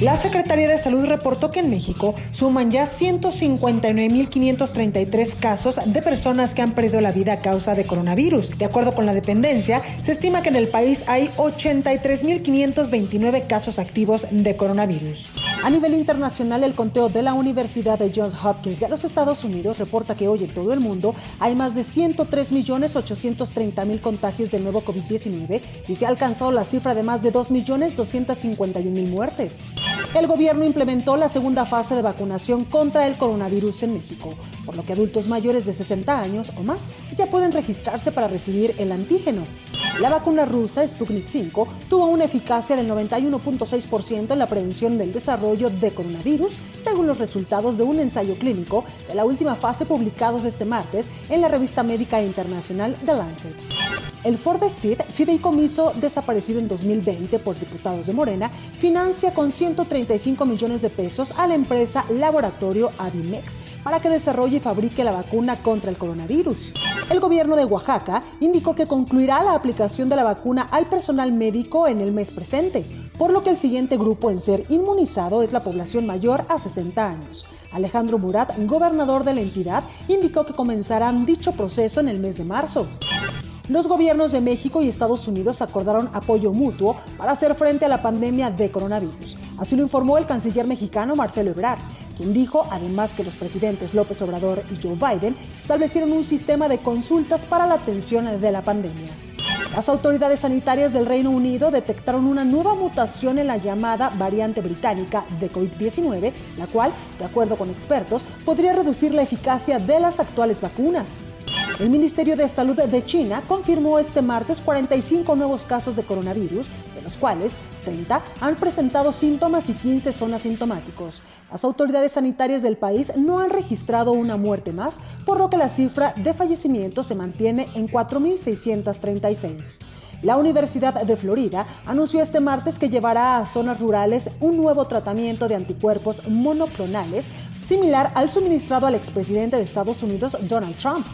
La Secretaría de Salud reportó que en México suman ya 159.533 casos de personas que han perdido la vida a causa de coronavirus. De acuerdo con la dependencia, se estima que en el país hay 83.529 casos activos de coronavirus. A nivel internacional, el conteo de la Universidad de Johns Hopkins de los Estados Unidos reporta que hoy en todo el mundo hay más de 103.830.000 contagios del nuevo COVID-19 y se ha alcanzado la cifra de más de 2.251.000 muertes. El gobierno implementó la segunda fase de vacunación contra el coronavirus en México, por lo que adultos mayores de 60 años o más ya pueden registrarse para recibir el antígeno. La vacuna rusa Sputnik 5 tuvo una eficacia del 91.6% en la prevención del desarrollo de coronavirus, según los resultados de un ensayo clínico de la última fase publicados este martes en la revista médica internacional The Lancet. El Fordesit, fideicomiso desaparecido en 2020 por diputados de Morena, financia con 135 millones de pesos a la empresa Laboratorio Avimex para que desarrolle y fabrique la vacuna contra el coronavirus. El gobierno de Oaxaca indicó que concluirá la aplicación de la vacuna al personal médico en el mes presente, por lo que el siguiente grupo en ser inmunizado es la población mayor a 60 años. Alejandro Murat, gobernador de la entidad, indicó que comenzarán dicho proceso en el mes de marzo. Los gobiernos de México y Estados Unidos acordaron apoyo mutuo para hacer frente a la pandemia de coronavirus. Así lo informó el canciller mexicano Marcelo Ebrard, quien dijo además que los presidentes López Obrador y Joe Biden establecieron un sistema de consultas para la atención de la pandemia. Las autoridades sanitarias del Reino Unido detectaron una nueva mutación en la llamada variante británica de COVID-19, la cual, de acuerdo con expertos, podría reducir la eficacia de las actuales vacunas. El Ministerio de Salud de China confirmó este martes 45 nuevos casos de coronavirus, de los cuales 30 han presentado síntomas y 15 son asintomáticos. Las autoridades sanitarias del país no han registrado una muerte más, por lo que la cifra de fallecimientos se mantiene en 4.636. La Universidad de Florida anunció este martes que llevará a zonas rurales un nuevo tratamiento de anticuerpos monoclonales similar al suministrado al expresidente de Estados Unidos Donald Trump.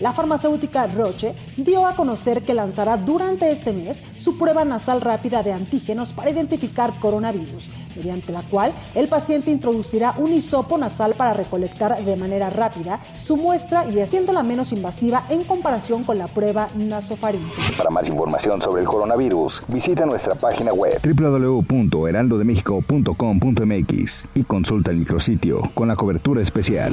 La farmacéutica Roche dio a conocer que lanzará durante este mes su prueba nasal rápida de antígenos para identificar coronavirus, mediante la cual el paciente introducirá un hisopo nasal para recolectar de manera rápida su muestra y haciéndola menos invasiva en comparación con la prueba nasofaríngea. Para más información sobre el coronavirus, visita nuestra página web www.heraldodemexico.com.mx y consulta el micrositio con la cobertura especial.